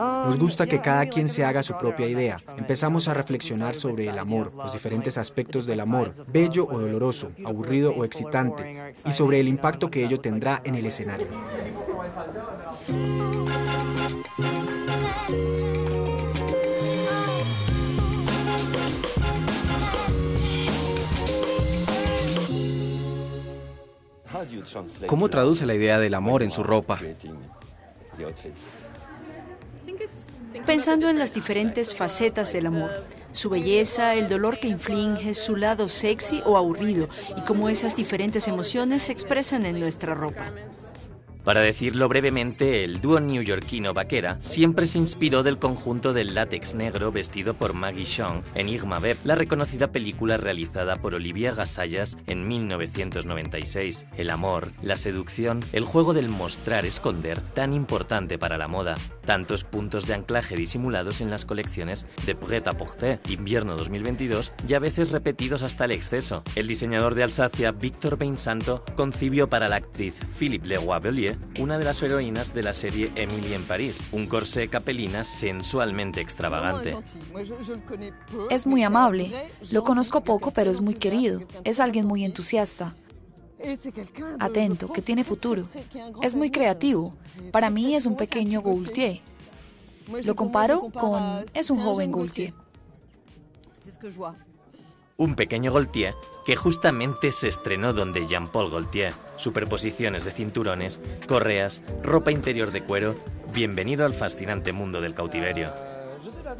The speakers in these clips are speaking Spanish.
Nos gusta que cada quien se haga su propia idea. Empezamos a reflexionar sobre el amor, los diferentes aspectos del amor, bello o doloroso, aburrido o excitante, y sobre el impacto que ello tendrá en el escenario. ¿Cómo traduce la idea del amor en su ropa? Pensando en las diferentes facetas del amor, su belleza, el dolor que inflige, su lado sexy o aburrido y cómo esas diferentes emociones se expresan en nuestra ropa. Para decirlo brevemente, el dúo neoyorquino Vaquera siempre se inspiró del conjunto del látex negro vestido por Maggie Sean en Irma Beb, la reconocida película realizada por Olivia Gasallas en 1996. El amor, la seducción, el juego del mostrar-esconder, tan importante para la moda. Tantos puntos de anclaje disimulados en las colecciones de Pret-à-Porter invierno 2022 y a veces repetidos hasta el exceso. El diseñador de Alsacia, Víctor Beinsanto, concibió para la actriz Philippe Leroy-Bellier una de las heroínas de la serie Emily en París, un corsé capelina sensualmente extravagante. Es muy amable, lo conozco poco pero es muy querido, es alguien muy entusiasta. Atento, que tiene futuro. Es muy creativo. Para mí es un pequeño Gaultier. Lo comparo con... es un joven Gaultier. Un pequeño Gaultier que justamente se estrenó donde Jean-Paul Gaultier. Superposiciones de cinturones, correas, ropa interior de cuero. Bienvenido al fascinante mundo del cautiverio.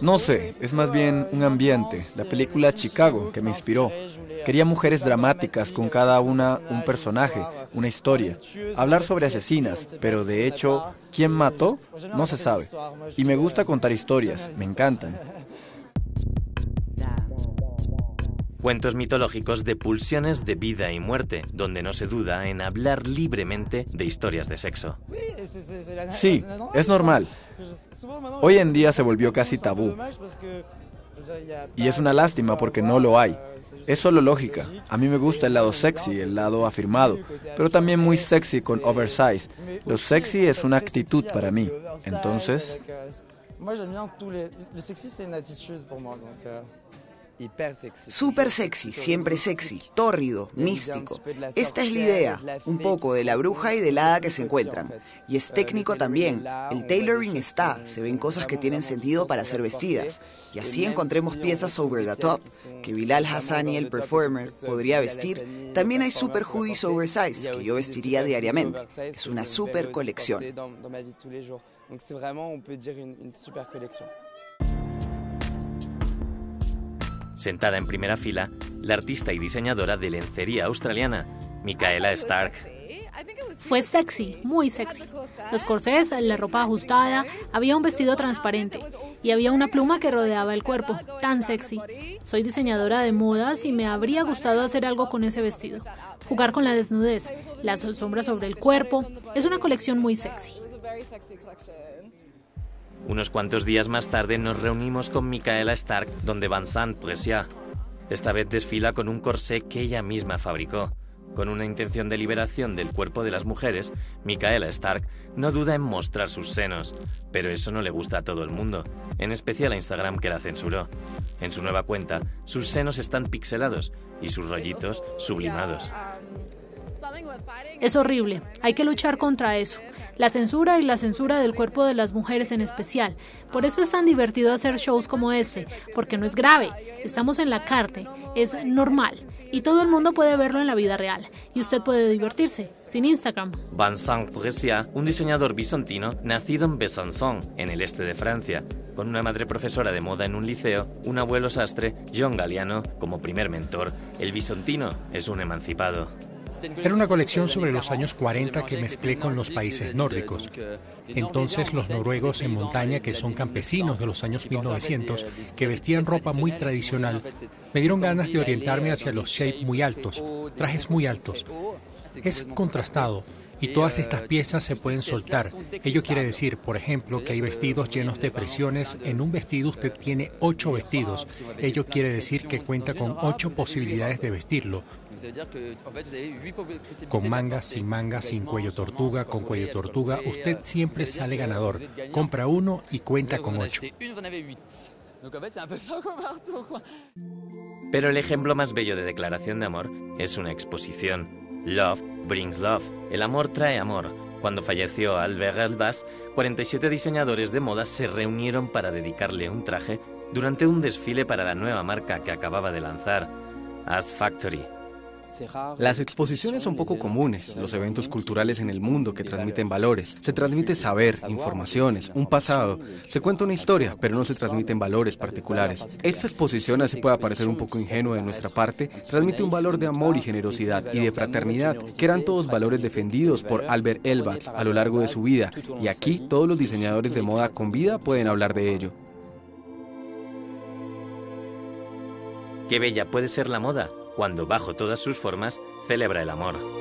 No sé, es más bien un ambiente, la película Chicago, que me inspiró. Quería mujeres dramáticas, con cada una un personaje, una historia. Hablar sobre asesinas, pero de hecho, ¿quién mató? No se sabe. Y me gusta contar historias, me encantan. Cuentos mitológicos de pulsiones de vida y muerte, donde no se duda en hablar libremente de historias de sexo. Sí, es normal. Hoy en día se volvió casi tabú. Y es una lástima porque no lo hay. Es solo lógica. A mí me gusta el lado sexy, el lado afirmado, pero también muy sexy con oversize. Lo sexy es una actitud para mí. Entonces... Super sexy, siempre sexy, tórrido, místico. Esta es la idea, un poco de la bruja y del hada que se encuentran. Y es técnico también. El tailoring está, se ven cosas que tienen sentido para ser vestidas. Y así encontremos piezas over the top que Bilal Hassani, el performer, podría vestir. También hay super hoodies oversize que yo vestiría diariamente. Es una super colección. Sentada en primera fila, la artista y diseñadora de lencería australiana, Micaela Stark. Fue sexy, muy sexy. Los corsés, la ropa ajustada, había un vestido transparente y había una pluma que rodeaba el cuerpo, tan sexy. Soy diseñadora de modas y me habría gustado hacer algo con ese vestido. Jugar con la desnudez, las sombras sobre el cuerpo. Es una colección muy sexy. Unos cuantos días más tarde nos reunimos con Micaela Stark, donde Vincent Precia. Esta vez desfila con un corsé que ella misma fabricó. Con una intención de liberación del cuerpo de las mujeres, Micaela Stark no duda en mostrar sus senos, pero eso no le gusta a todo el mundo, en especial a Instagram que la censuró. En su nueva cuenta, sus senos están pixelados y sus rollitos sublimados. Es horrible, hay que luchar contra eso. La censura y la censura del cuerpo de las mujeres en especial. Por eso es tan divertido hacer shows como este, porque no es grave, estamos en la carne, es normal. Y todo el mundo puede verlo en la vida real. Y usted puede divertirse, sin Instagram. Vincent Brescia, un diseñador bisontino nacido en Besançon, en el este de Francia, con una madre profesora de moda en un liceo, un abuelo sastre, John Galliano, como primer mentor. El bisontino es un emancipado. Era una colección sobre los años 40 que mezclé con los países nórdicos. Entonces los noruegos en montaña, que son campesinos de los años 1900, que vestían ropa muy tradicional, me dieron ganas de orientarme hacia los shapes muy altos, trajes muy altos. Es contrastado Y todas estas piezas se pueden soltar. Ello quiere decir, por ejemplo, que hay vestidos llenos de presiones. En un vestido usted tiene ocho vestidos. Ello quiere decir que cuenta con ocho posibilidades de vestirlo. Con manga, sin manga, sin cuello tortuga, con cuello tortuga, usted siempre sale ganador. Compra uno y cuenta con ocho. Pero el ejemplo más bello de declaración de amor es una exposición. Love brings love. El amor trae amor. Cuando falleció Albert Elbas, 47 diseñadores de moda se reunieron para dedicarle un traje durante un desfile para la nueva marca que acababa de lanzar, As Factory. Las exposiciones son poco comunes, los eventos culturales en el mundo que transmiten valores. Se transmite saber, informaciones, un pasado. Se cuenta una historia, pero no se transmiten valores particulares. Esta exposición, así puede parecer un poco ingenua de nuestra parte, transmite un valor de amor y generosidad y de fraternidad, que eran todos valores defendidos por Albert Elbaz a lo largo de su vida. Y aquí todos los diseñadores de moda con vida pueden hablar de ello. Qué bella puede ser la moda cuando bajo todas sus formas celebra el amor.